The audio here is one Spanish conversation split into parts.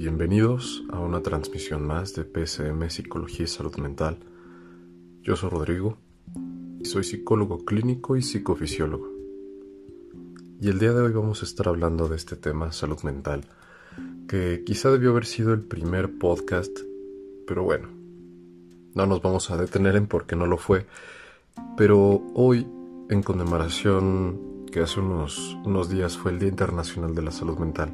Bienvenidos a una transmisión más de PSM Psicología y Salud Mental. Yo soy Rodrigo y soy psicólogo clínico y psicofisiólogo. Y el día de hoy vamos a estar hablando de este tema, salud mental, que quizá debió haber sido el primer podcast, pero bueno, no nos vamos a detener en por qué no lo fue. Pero hoy, en conmemoración que hace unos, unos días fue el Día Internacional de la Salud Mental,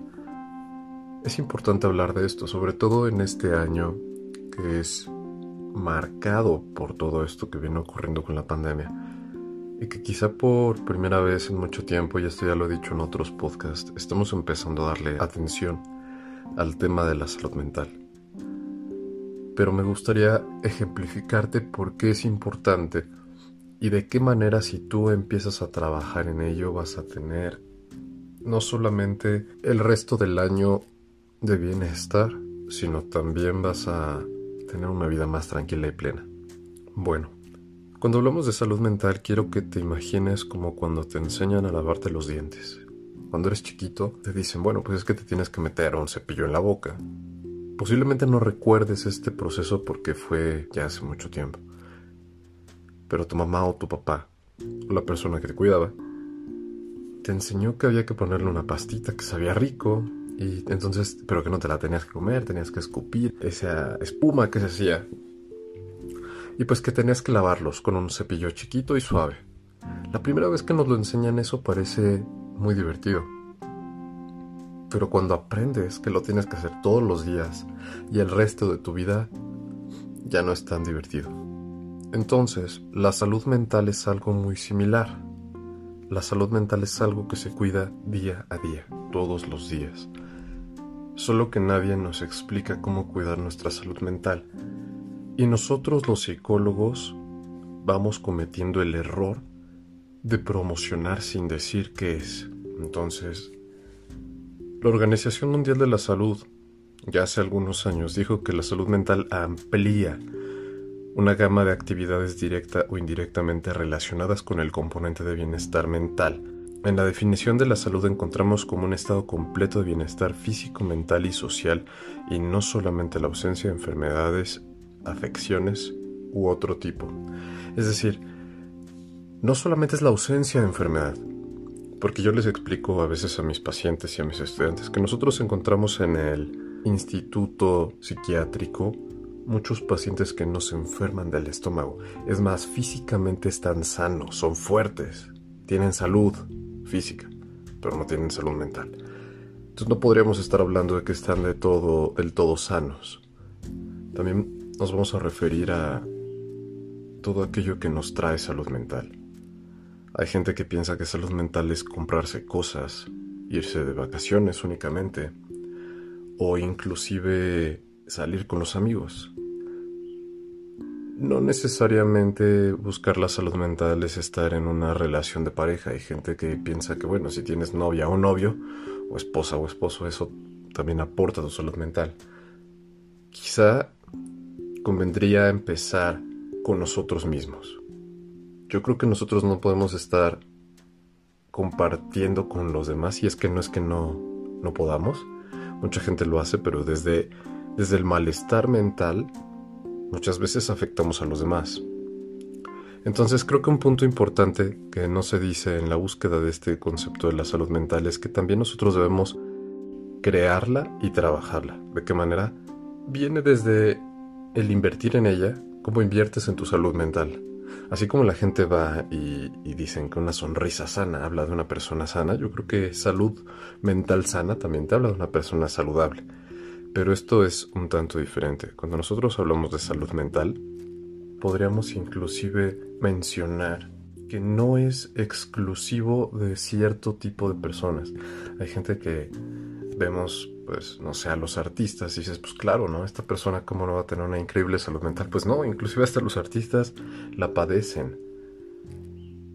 es importante hablar de esto, sobre todo en este año que es marcado por todo esto que viene ocurriendo con la pandemia y que quizá por primera vez en mucho tiempo, y esto ya lo he dicho en otros podcasts, estamos empezando a darle atención al tema de la salud mental. Pero me gustaría ejemplificarte por qué es importante y de qué manera si tú empiezas a trabajar en ello vas a tener no solamente el resto del año de bienestar, sino también vas a tener una vida más tranquila y plena. Bueno, cuando hablamos de salud mental quiero que te imagines como cuando te enseñan a lavarte los dientes. Cuando eres chiquito te dicen, bueno, pues es que te tienes que meter un cepillo en la boca. Posiblemente no recuerdes este proceso porque fue ya hace mucho tiempo. Pero tu mamá o tu papá, o la persona que te cuidaba, te enseñó que había que ponerle una pastita que sabía rico, y entonces, pero que no te la tenías que comer, tenías que escupir esa espuma que se hacía. Y pues que tenías que lavarlos con un cepillo chiquito y suave. La primera vez que nos lo enseñan eso parece muy divertido. Pero cuando aprendes que lo tienes que hacer todos los días y el resto de tu vida, ya no es tan divertido. Entonces, la salud mental es algo muy similar. La salud mental es algo que se cuida día a día, todos los días solo que nadie nos explica cómo cuidar nuestra salud mental. Y nosotros los psicólogos vamos cometiendo el error de promocionar sin decir qué es. Entonces, la Organización Mundial de la Salud ya hace algunos años dijo que la salud mental amplía una gama de actividades directa o indirectamente relacionadas con el componente de bienestar mental en la definición de la salud encontramos como un estado completo de bienestar físico, mental y social y no solamente la ausencia de enfermedades, afecciones u otro tipo. Es decir, no solamente es la ausencia de enfermedad, porque yo les explico a veces a mis pacientes y a mis estudiantes que nosotros encontramos en el instituto psiquiátrico muchos pacientes que no se enferman del estómago. Es más, físicamente están sanos, son fuertes, tienen salud, física, pero no tienen salud mental. Entonces no podríamos estar hablando de que están de todo, del todo sanos. También nos vamos a referir a todo aquello que nos trae salud mental. Hay gente que piensa que salud mental es comprarse cosas, irse de vacaciones únicamente, o inclusive salir con los amigos. No necesariamente buscar la salud mental es estar en una relación de pareja. Hay gente que piensa que, bueno, si tienes novia o novio, o esposa o esposo, eso también aporta tu salud mental. Quizá convendría empezar con nosotros mismos. Yo creo que nosotros no podemos estar compartiendo con los demás y es que no es que no, no podamos. Mucha gente lo hace, pero desde, desde el malestar mental muchas veces afectamos a los demás. Entonces creo que un punto importante que no se dice en la búsqueda de este concepto de la salud mental es que también nosotros debemos crearla y trabajarla. ¿De qué manera? Viene desde el invertir en ella, cómo inviertes en tu salud mental. Así como la gente va y, y, dicen que una sonrisa sana habla de una persona sana, yo creo que salud mental sana también te habla de una persona saludable. Pero esto es un tanto diferente. Cuando nosotros hablamos de salud mental, podríamos inclusive mencionar que no es exclusivo de cierto tipo de personas. Hay gente que vemos, pues, no sé, a los artistas y dices, pues claro, ¿no? Esta persona cómo no va a tener una increíble salud mental. Pues no, inclusive hasta los artistas la padecen.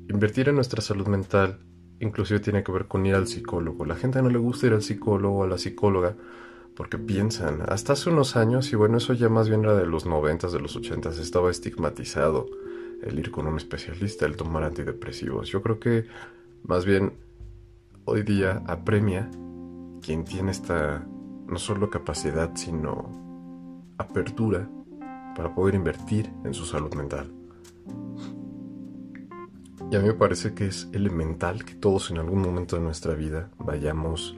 Invertir en nuestra salud mental inclusive tiene que ver con ir al psicólogo. La gente no le gusta ir al psicólogo o a la psicóloga porque piensan, hasta hace unos años, y bueno, eso ya más bien era de los noventas, de los ochentas, estaba estigmatizado el ir con un especialista, el tomar antidepresivos. Yo creo que más bien hoy día apremia quien tiene esta no solo capacidad, sino apertura para poder invertir en su salud mental. Y a mí me parece que es elemental que todos en algún momento de nuestra vida vayamos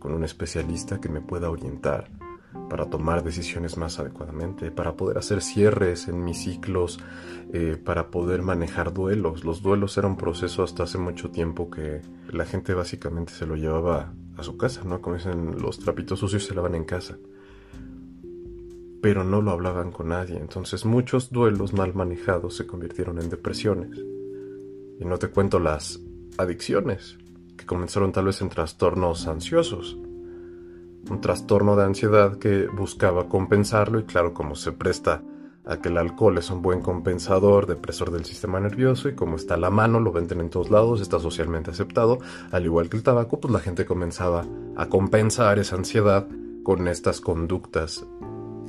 con un especialista que me pueda orientar para tomar decisiones más adecuadamente, para poder hacer cierres en mis ciclos, eh, para poder manejar duelos. Los duelos eran un proceso hasta hace mucho tiempo que la gente básicamente se lo llevaba a su casa, ¿no? Como dicen, los trapitos sucios se lavan en casa. Pero no lo hablaban con nadie, entonces muchos duelos mal manejados se convirtieron en depresiones. Y no te cuento las adicciones, comenzaron tal vez en trastornos ansiosos. Un trastorno de ansiedad que buscaba compensarlo y claro, como se presta a que el alcohol es un buen compensador, depresor del sistema nervioso y como está a la mano, lo venden en todos lados, está socialmente aceptado, al igual que el tabaco, pues la gente comenzaba a compensar esa ansiedad con estas conductas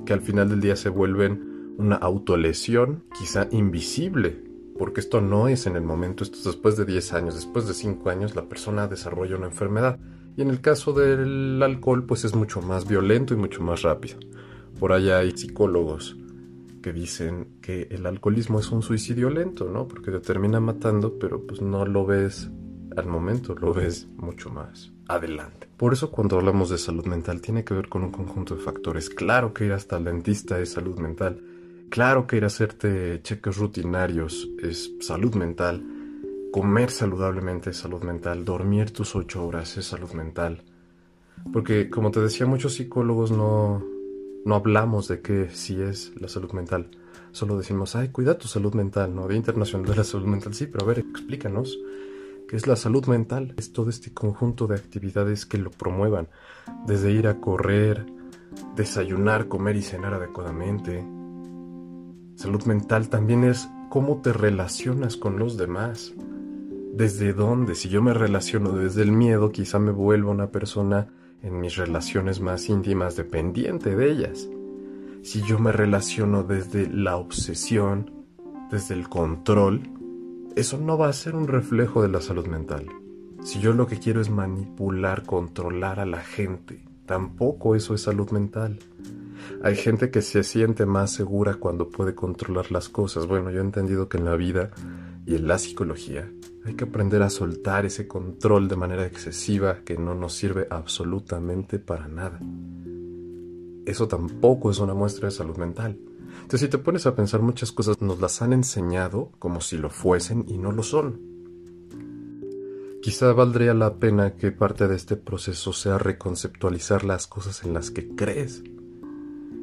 que al final del día se vuelven una autolesión quizá invisible, porque esto no es en el momento, esto es después de 10 años, después de 5 años la persona desarrolla una enfermedad y en el caso del alcohol, pues es mucho más violento y mucho más rápido. Por allá hay psicólogos que dicen que el alcoholismo es un suicidio lento, ¿no? Porque te termina matando, pero pues no lo ves al momento, lo ves mucho más adelante. Por eso cuando hablamos de salud mental tiene que ver con un conjunto de factores. Claro que ir hasta el dentista es salud mental. Claro que ir a hacerte cheques rutinarios es salud mental. Comer saludablemente es salud mental, dormir tus ocho horas es salud mental. Porque, como te decía, muchos psicólogos no, no hablamos de qué sí es la salud mental. Solo decimos, ay, cuida tu salud mental, ¿no? Día Internacional de la Salud Mental. Sí, pero a ver, explícanos qué es la salud mental. Es todo este conjunto de actividades que lo promuevan. Desde ir a correr, desayunar, comer y cenar adecuadamente. Salud mental también es cómo te relacionas con los demás. ¿Desde dónde? Si yo me relaciono desde el miedo, quizá me vuelva una persona en mis relaciones más íntimas dependiente de ellas. Si yo me relaciono desde la obsesión, desde el control, eso no va a ser un reflejo de la salud mental. Si yo lo que quiero es manipular, controlar a la gente, tampoco eso es salud mental. Hay gente que se siente más segura cuando puede controlar las cosas. Bueno, yo he entendido que en la vida y en la psicología hay que aprender a soltar ese control de manera excesiva que no nos sirve absolutamente para nada. Eso tampoco es una muestra de salud mental. Entonces, si te pones a pensar muchas cosas, nos las han enseñado como si lo fuesen y no lo son. Quizá valdría la pena que parte de este proceso sea reconceptualizar las cosas en las que crees.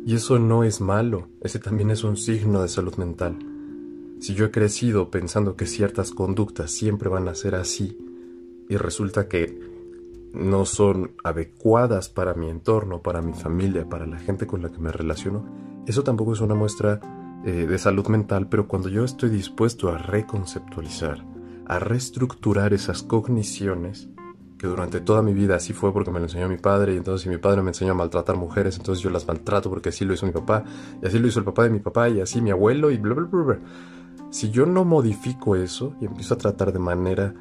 Y eso no es malo, ese también es un signo de salud mental. Si yo he crecido pensando que ciertas conductas siempre van a ser así y resulta que no son adecuadas para mi entorno, para mi familia, para la gente con la que me relaciono, eso tampoco es una muestra eh, de salud mental, pero cuando yo estoy dispuesto a reconceptualizar, a reestructurar esas cogniciones, que durante toda mi vida así fue porque me lo enseñó mi padre y entonces si mi padre me enseñó a maltratar mujeres, entonces yo las maltrato porque así lo hizo mi papá y así lo hizo el papá de mi papá y así mi abuelo y bla bla bla. bla. Si yo no modifico eso y empiezo a tratar de manera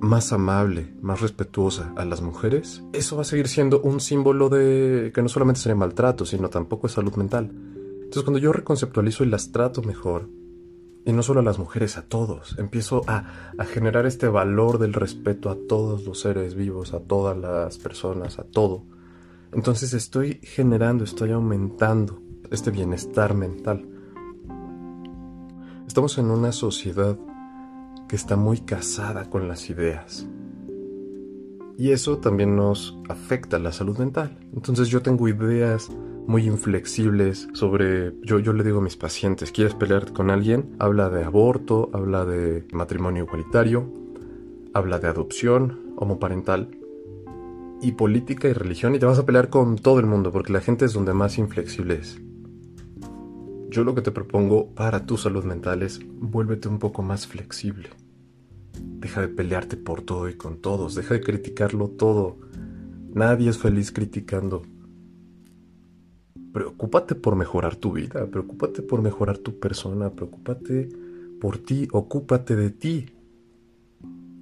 más amable, más respetuosa a las mujeres, eso va a seguir siendo un símbolo de que no solamente sería maltrato, sino tampoco es salud mental. Entonces cuando yo reconceptualizo y las trato mejor, y no solo a las mujeres, a todos, empiezo a, a generar este valor del respeto a todos los seres vivos, a todas las personas, a todo. Entonces estoy generando, estoy aumentando este bienestar mental. Estamos en una sociedad que está muy casada con las ideas. Y eso también nos afecta a la salud mental. Entonces yo tengo ideas muy inflexibles sobre, yo, yo le digo a mis pacientes, ¿quieres pelear con alguien? Habla de aborto, habla de matrimonio igualitario, habla de adopción homoparental y política y religión y te vas a pelear con todo el mundo porque la gente es donde más inflexible es. Yo lo que te propongo para tu salud mental es vuélvete un poco más flexible. Deja de pelearte por todo y con todos, deja de criticarlo todo. Nadie es feliz criticando. Preocúpate por mejorar tu vida, preocúpate por mejorar tu persona, preocúpate por ti, ocúpate de ti.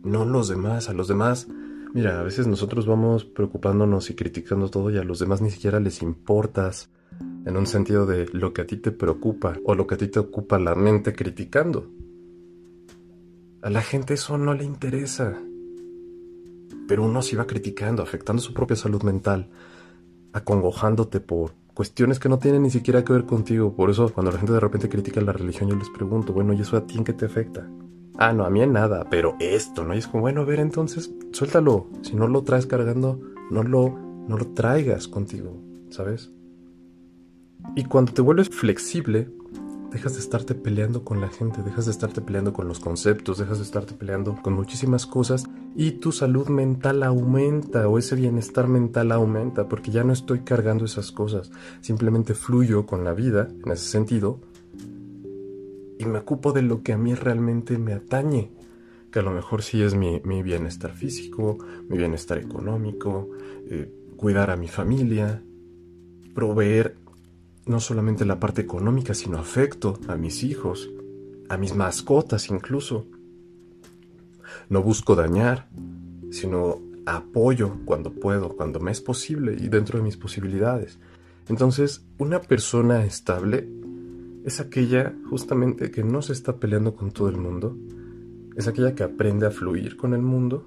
No los demás, a los demás Mira, a veces nosotros vamos preocupándonos y criticando todo y a los demás ni siquiera les importas en un sentido de lo que a ti te preocupa o lo que a ti te ocupa la mente criticando. A la gente eso no le interesa. Pero uno se va criticando, afectando su propia salud mental, acongojándote por cuestiones que no tienen ni siquiera que ver contigo. Por eso cuando la gente de repente critica la religión yo les pregunto, bueno, ¿y eso a ti en qué te afecta? Ah, no, a mí en nada, pero esto, ¿no? Y es como, bueno, a ver, entonces, suéltalo. Si no lo traes cargando, no lo, no lo traigas contigo, ¿sabes? Y cuando te vuelves flexible, dejas de estarte peleando con la gente, dejas de estarte peleando con los conceptos, dejas de estarte peleando con muchísimas cosas y tu salud mental aumenta o ese bienestar mental aumenta porque ya no estoy cargando esas cosas, simplemente fluyo con la vida en ese sentido y me ocupo de lo que a mí realmente me atañe, que a lo mejor sí es mi, bienestar físico, mi bienestar económico, eh, cuidar a mi familia, proveer no solamente la parte económica, sino afecto a mis hijos, a mis mascotas incluso. No busco dañar, sino apoyo cuando puedo, cuando me es posible y dentro de mis posibilidades. Entonces, una persona estable es aquella justamente que no se está peleando con todo el mundo, es aquella que aprende a fluir con el mundo.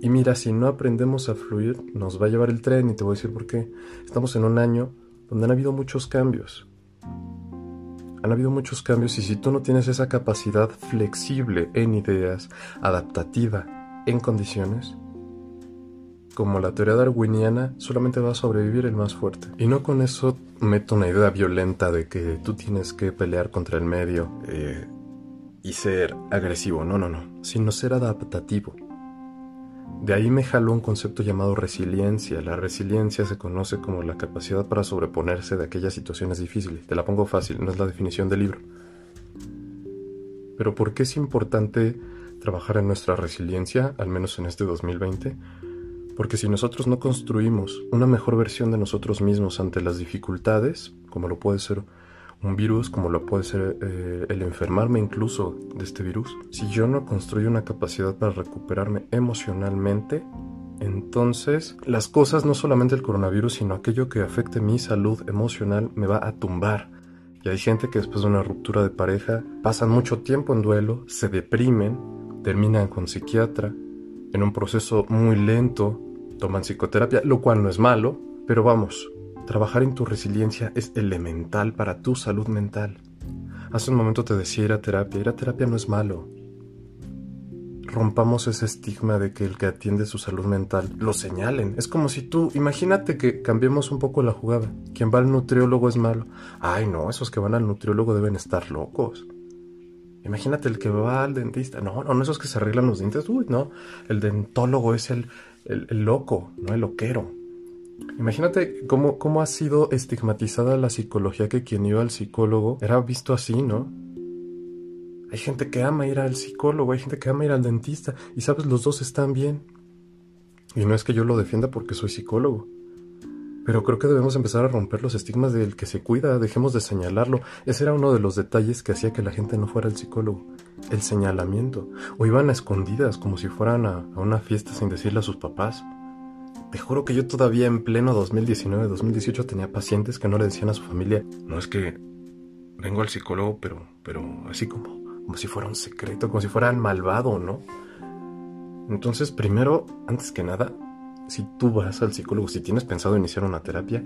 Y mira, si no aprendemos a fluir, nos va a llevar el tren y te voy a decir por qué. Estamos en un año donde han habido muchos cambios. Han habido muchos cambios y si tú no tienes esa capacidad flexible en ideas, adaptativa en condiciones, como la teoría darwiniana, solamente va a sobrevivir el más fuerte. Y no con eso meto una idea violenta de que tú tienes que pelear contra el medio eh, y ser agresivo. No, no, no. Sino ser adaptativo. De ahí me jaló un concepto llamado resiliencia. La resiliencia se conoce como la capacidad para sobreponerse de aquellas situaciones difíciles. Te la pongo fácil, no es la definición del libro. Pero ¿por qué es importante trabajar en nuestra resiliencia, al menos en este 2020? Porque si nosotros no construimos una mejor versión de nosotros mismos ante las dificultades, como lo puede ser un virus, como lo puede ser eh, el enfermarme incluso de este virus, si yo no construyo una capacidad para recuperarme emocionalmente, entonces las cosas, no solamente el coronavirus, sino aquello que afecte mi salud emocional, me va a tumbar. Y hay gente que después de una ruptura de pareja pasan mucho tiempo en duelo, se deprimen, terminan con psiquiatra, en un proceso muy lento, toman psicoterapia, lo cual no es malo, pero vamos, trabajar en tu resiliencia es elemental para tu salud mental. Hace un momento te decía ir a terapia, ir a terapia no es malo. Rompamos ese estigma de que el que atiende su salud mental lo señalen. Es como si tú, imagínate que cambiemos un poco la jugada. Quien va al nutriólogo es malo. Ay, no, esos que van al nutriólogo deben estar locos. Imagínate el que va al dentista. No, no, no esos que se arreglan los dientes. Uy, no. El dentólogo es el, el, loco, no el loquero. Imagínate cómo, cómo ha sido estigmatizada la psicología que quien iba al psicólogo era visto así, ¿no? Hay gente que ama ir al psicólogo, hay gente que ama ir al dentista, y sabes, los dos están bien. Y no es que yo lo defienda porque soy psicólogo. Pero creo que debemos empezar a romper los estigmas del que se cuida, dejemos de señalarlo. Ese era uno de los detalles que hacía que la gente no fuera al psicólogo. El señalamiento. O iban a escondidas como si fueran a, una fiesta sin decirle a sus papás. Te juro que yo todavía en pleno 2019-2018 tenía pacientes que no le decían a su familia, no es que vengo al psicólogo, pero, pero así como, como si fuera un secreto, como si fueran malvado, ¿no? Entonces, primero, antes que nada, si tú vas al psicólogo, si tienes pensado iniciar una terapia,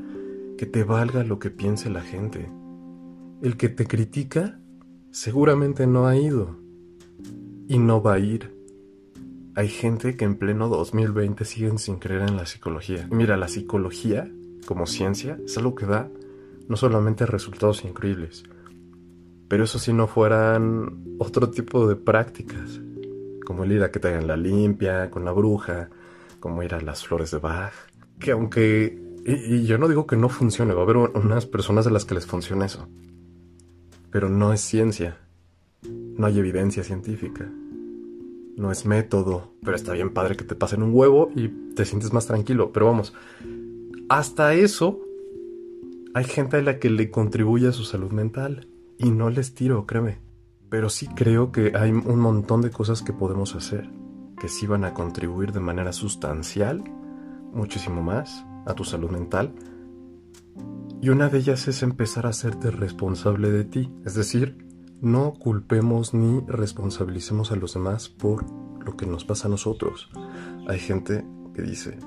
que te valga lo que piense la gente. El que te critica seguramente no ha ido y no va a ir. Hay gente que en pleno 2020 siguen sin creer en la psicología. mira, la psicología, como ciencia, es algo que da no solamente resultados increíbles, pero eso si no fueran otro tipo de prácticas, como el ir a que te hagan la limpia con la bruja, como ir a las flores de Bach, que aunque, y, yo no digo que no funcione, va a haber unas personas de las que les funcione eso, pero no es ciencia, no hay evidencia científica, no es método, pero está bien padre que te pasen un huevo y te sientes más tranquilo, pero vamos, hasta eso hay gente a la que le contribuye a su salud mental y no les tiro, créeme. Pero sí creo que hay un montón de cosas que podemos hacer que sí van a contribuir de manera sustancial, muchísimo más, a tu salud mental. Y una de ellas es empezar a hacerte responsable de ti. Es decir, no culpemos ni responsabilicemos a los demás por lo que nos pasa a nosotros. Hay gente que dice,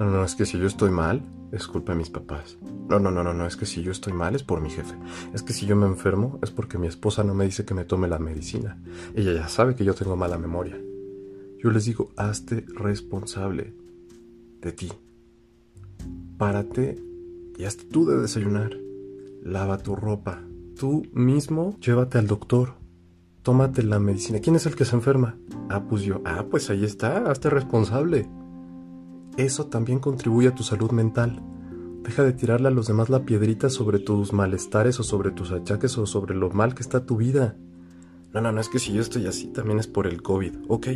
no, no, es que si yo estoy mal, es culpa de mis papás. No, no, no, no, no, es que si yo estoy mal es por mi jefe. Es que si yo me enfermo es porque mi esposa no me dice que me tome la medicina. Ella ya sabe que yo tengo mala memoria. Yo les digo, hazte responsable de ti. Párate y hazte tú de desayunar. Lava tu ropa. Tú mismo llévate al doctor. Tómate la medicina. ¿Quién es el que se enferma? Ah, pues yo. Ah, pues ahí está. Hazte responsable eso también contribuye a tu salud mental. Deja de tirarle a los demás la piedrita sobre tus malestares o sobre tus achaques o sobre lo mal que está tu vida. No, no, no, es que si yo estoy así también es por el COVID, ok.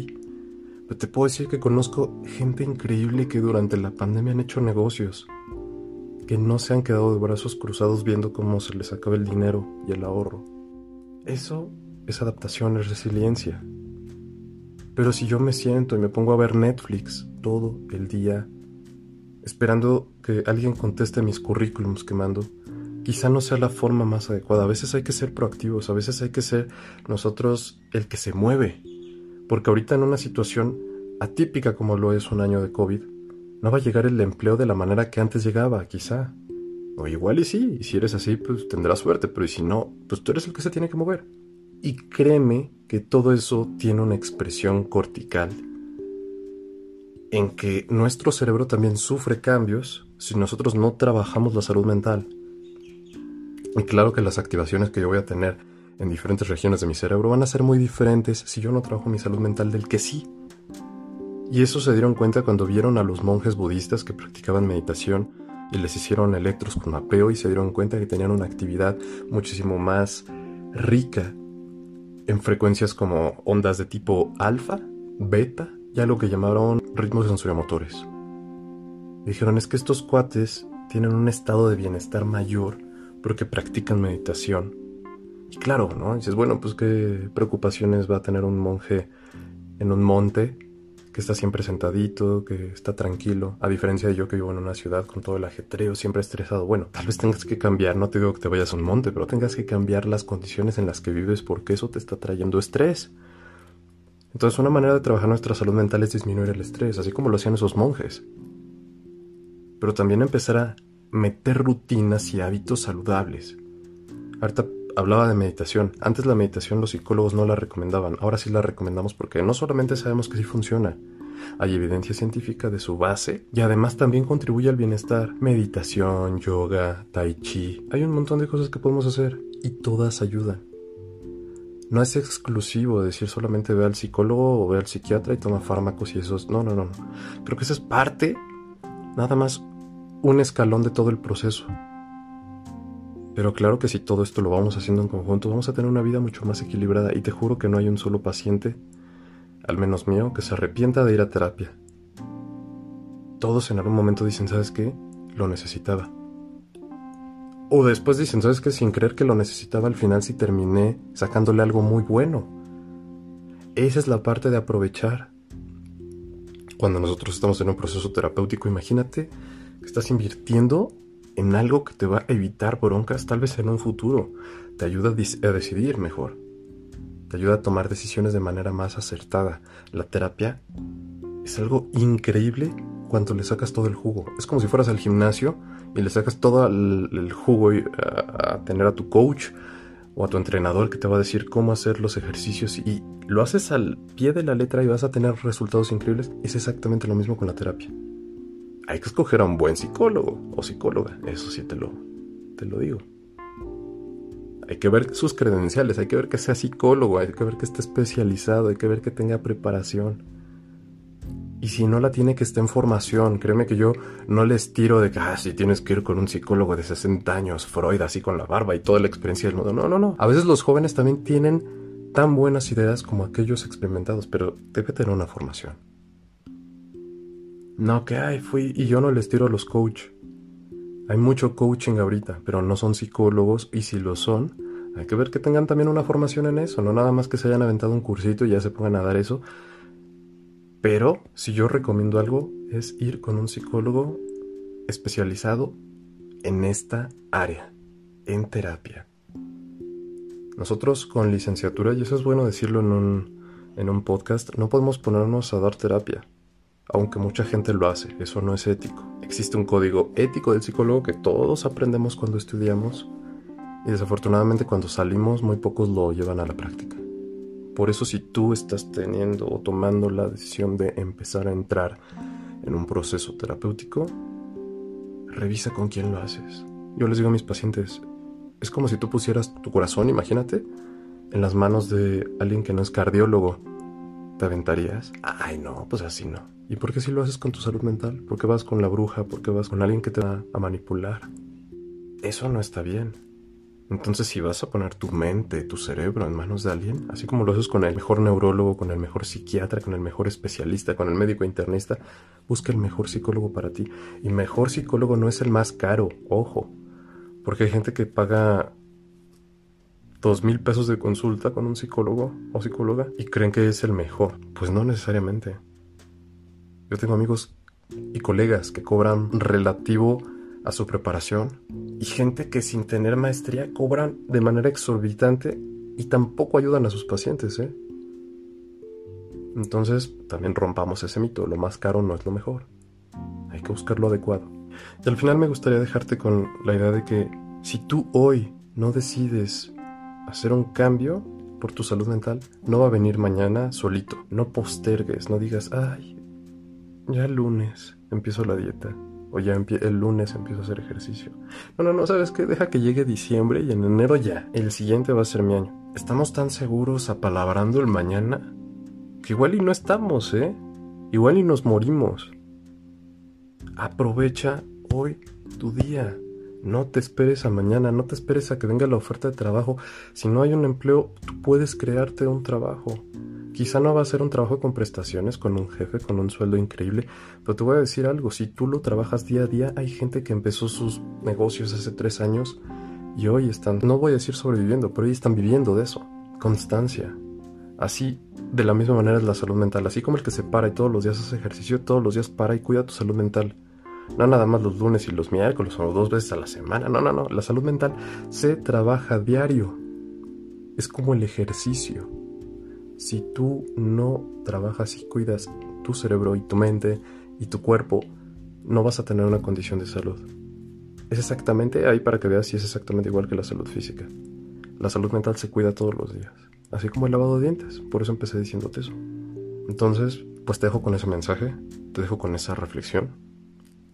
Pero te puedo decir que conozco gente increíble que durante la pandemia han hecho negocios, que no se han quedado de brazos cruzados viendo cómo se les acaba el dinero y el ahorro. Eso es adaptación, es resiliencia. Pero si yo me siento y me pongo a ver Netflix todo el día, esperando que alguien conteste mis currículums que mando, quizá no sea la forma más adecuada. A veces hay que ser proactivos, a veces hay que ser nosotros el que se mueve. Porque ahorita en una situación atípica como lo es un año de COVID, no va a llegar el empleo de la manera que antes llegaba, quizá. O igual y sí, y si eres así, pues tendrás suerte, pero y si no, pues tú eres el que se tiene que mover. Y créeme que todo eso tiene una expresión cortical en que nuestro cerebro también sufre cambios si nosotros no trabajamos la salud mental. Y claro que las activaciones que yo voy a tener en diferentes regiones de mi cerebro van a ser muy diferentes si yo no trabajo mi salud mental del que sí. Y eso se dieron cuenta cuando vieron a los monjes budistas que practicaban meditación y les hicieron electros con apeo y se dieron cuenta que tenían una actividad muchísimo más rica en frecuencias como ondas de tipo alfa, beta y algo que llamaron ritmos sensoriomotores. Dijeron es que estos cuates tienen un estado de bienestar mayor porque practican meditación. Y claro, ¿no? dices, bueno, pues qué preocupaciones va a tener un monje en un monte que está siempre sentadito, que está tranquilo, a diferencia de yo que vivo en una ciudad con todo el ajetreo, siempre estresado. Bueno, tal vez tengas que cambiar, no te digo que te vayas a un monte, pero tengas que cambiar las condiciones en las que vives porque eso te está trayendo estrés. Entonces una manera de trabajar nuestra salud mental es disminuir el estrés, así como lo hacían esos monjes. Pero también empezar a meter rutinas y hábitos saludables. Ahorita hablaba de meditación. Antes la meditación los psicólogos no la recomendaban, ahora sí la recomendamos porque no solamente sabemos que sí funciona, hay evidencia científica de su base y además también contribuye al bienestar. Meditación, yoga, tai chi, hay un montón de cosas que podemos hacer y todas ayudan. No es exclusivo decir solamente ve al psicólogo o ve al psiquiatra y toma fármacos y eso No, no, no. Creo que eso es parte, nada más un escalón de todo el proceso. Pero claro que si todo esto lo vamos haciendo en conjunto, vamos a tener una vida mucho más equilibrada y te juro que no hay un solo paciente, al menos mío, que se arrepienta de ir a terapia. Todos en algún momento dicen, ¿sabes qué? Lo necesitaba. O después dicen, ¿sabes qué? Sin creer que lo necesitaba, al final sí terminé sacándole algo muy bueno. Esa es la parte de aprovechar. Cuando nosotros estamos en un proceso terapéutico, imagínate que estás invirtiendo en algo que te va a evitar broncas tal vez en un futuro. Te ayuda a, decidir mejor. Te ayuda a tomar decisiones de manera más acertada. La terapia es algo increíble cuando le sacas todo el jugo. Es como si fueras al gimnasio y le sacas todo el, jugo a, a, tener a tu coach o a tu entrenador que te va a decir cómo hacer los ejercicios y lo haces al pie de la letra y vas a tener resultados increíbles. Es exactamente lo mismo con la terapia hay que escoger a un buen psicólogo o psicóloga, eso sí te lo, te lo digo. Hay que ver sus credenciales, hay que ver que sea psicólogo, hay que ver que esté especializado, hay que ver que tenga preparación. Y si no la tiene, que esté en formación. Créeme que yo no les tiro de que, ah, si tienes que ir con un psicólogo de 60 años, Freud, así con la barba y toda la experiencia del mundo. No, no, no. A veces los jóvenes también tienen tan buenas ideas como aquellos experimentados, pero debe tener una formación. No, que hay, fui y yo no les tiro a los coach. Hay mucho coaching ahorita, pero no son psicólogos y si lo son, hay que ver que tengan también una formación en eso, no nada más que se hayan aventado un cursito y ya se pongan a dar eso. Pero si yo recomiendo algo es ir con un psicólogo especializado en esta área, en terapia. Nosotros con licenciatura, y eso es bueno decirlo en un, en un podcast, no podemos ponernos a dar terapia, aunque mucha gente lo hace, eso no es ético. Existe un código ético del psicólogo que todos aprendemos cuando estudiamos y desafortunadamente cuando salimos muy pocos lo llevan a la práctica. Por eso si tú estás teniendo o tomando la decisión de empezar a entrar en un proceso terapéutico, revisa con quién lo haces. Yo les digo a mis pacientes, es como si tú pusieras tu corazón, imagínate, en las manos de alguien que no es cardiólogo. ¿Te aventarías? Ay, no, pues así no. ¿Y por qué si lo haces con tu salud mental? ¿Por qué vas con la bruja? ¿Por qué vas con alguien que te va a manipular? Eso no está bien. Entonces, si vas a poner tu mente, tu cerebro en manos de alguien, así como lo haces con el mejor neurólogo, con el mejor psiquiatra, con el mejor especialista, con el médico internista, busca el mejor psicólogo para ti. Y mejor psicólogo no es el más caro, ojo. Porque hay gente que paga dos mil pesos de consulta con un psicólogo o psicóloga y creen que es el mejor. Pues no necesariamente. Yo tengo amigos y colegas que cobran relativo a su preparación y gente que sin tener maestría cobran de manera exorbitante y tampoco ayudan a sus pacientes, ¿eh? Entonces, también rompamos ese mito, lo más caro no es lo mejor. Hay que buscar lo adecuado. Y al final me gustaría dejarte con la idea de que si tú hoy no decides hacer un cambio por tu salud mental, no va a venir mañana solito. No postergues, no digas, ay, ya el lunes empiezo la dieta. O ya el lunes empiezo a hacer ejercicio. No, no, no, ¿sabes qué? Deja que llegue diciembre y en enero ya. El siguiente va a ser mi año. Estamos tan seguros apalabrando el mañana que igual y no estamos, ¿eh? Igual y nos morimos. Aprovecha hoy tu día. No te esperes a mañana, no te esperes a que venga la oferta de trabajo. Si no hay un empleo, tú puedes crearte un trabajo. Quizá no va a ser un trabajo con prestaciones, con un jefe, con un sueldo increíble, pero te voy a decir algo, si tú lo trabajas día a día, hay gente que empezó sus negocios hace tres años y hoy están, no voy a decir sobreviviendo, pero hoy están viviendo de eso. Constancia. Así, de la misma manera es la salud mental, así como el que se para y todos los días hace ejercicio, todos los días para y cuida tu salud mental. No nada más los lunes y los miércoles o dos veces a la semana. No, no, no. La salud mental se trabaja diario. Es como el ejercicio. Si tú no trabajas y cuidas tu cerebro y tu mente y tu cuerpo, no vas a tener una condición de salud. Es exactamente ahí para que veas si es exactamente igual que la salud física. La salud mental se cuida todos los días, así como el lavado de dientes. Por eso empecé diciéndote eso. Entonces, pues te dejo con ese mensaje, te dejo con esa reflexión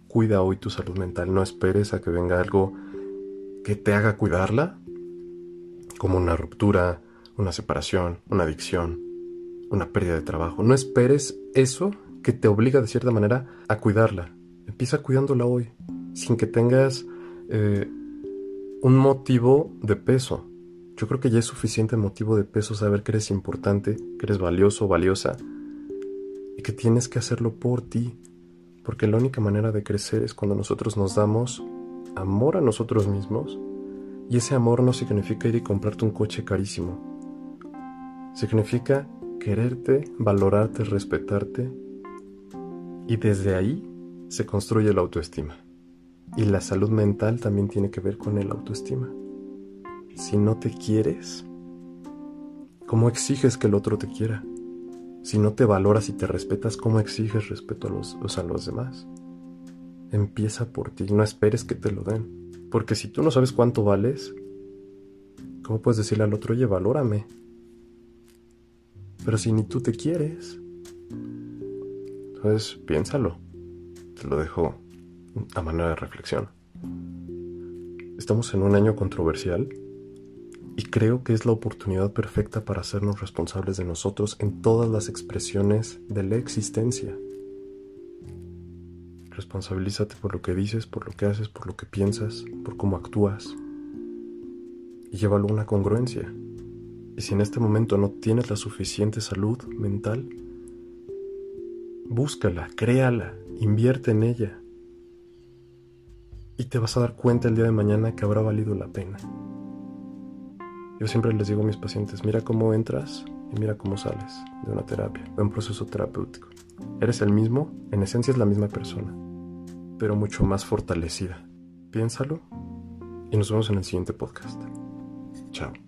cuida hoy tu salud mental, no esperes a que venga algo que te haga cuidarla, como una ruptura, una separación, una adicción, una pérdida de trabajo. No esperes eso que te obliga de cierta manera a cuidarla. Empieza cuidándola hoy, sin que tengas eh, un motivo de peso. Yo creo que ya es suficiente motivo de peso saber que eres importante, que eres valioso, valiosa y que tienes que hacerlo por ti, porque la única manera de crecer es cuando nosotros nos damos amor a nosotros mismos y ese amor no significa ir y comprarte un coche carísimo. Significa quererte, valorarte, respetarte y desde ahí se construye la autoestima. Y la salud mental también tiene que ver con el autoestima. Si no te quieres, ¿cómo exiges que el otro te quiera? Si no te valoras y te respetas, ¿cómo exiges respeto a los, a los demás? Empieza por ti, no esperes que te lo den. Porque si tú no sabes cuánto vales, ¿cómo puedes decirle al otro, oye, valórame? Pero si ni tú te quieres, entonces piénsalo. Te lo dejo a manera de reflexión. Estamos en un año controversial y creo que es la oportunidad perfecta para hacernos responsables de nosotros en todas las expresiones de la existencia. Responsabilízate por lo que dices, por lo que haces, por lo que piensas, por cómo actúas. Y llévalo a una congruencia. Y si en este momento no tienes la suficiente salud mental, búscala, créala, invierte en ella. Y te vas a dar cuenta el día de mañana que habrá valido la pena. Yo siempre les digo a mis pacientes, mira cómo entras y mira cómo sales de una terapia, de un proceso terapéutico. Eres el mismo, en esencia es la misma persona, pero mucho más fortalecida. Piénsalo y nos vemos en el siguiente podcast. Chao.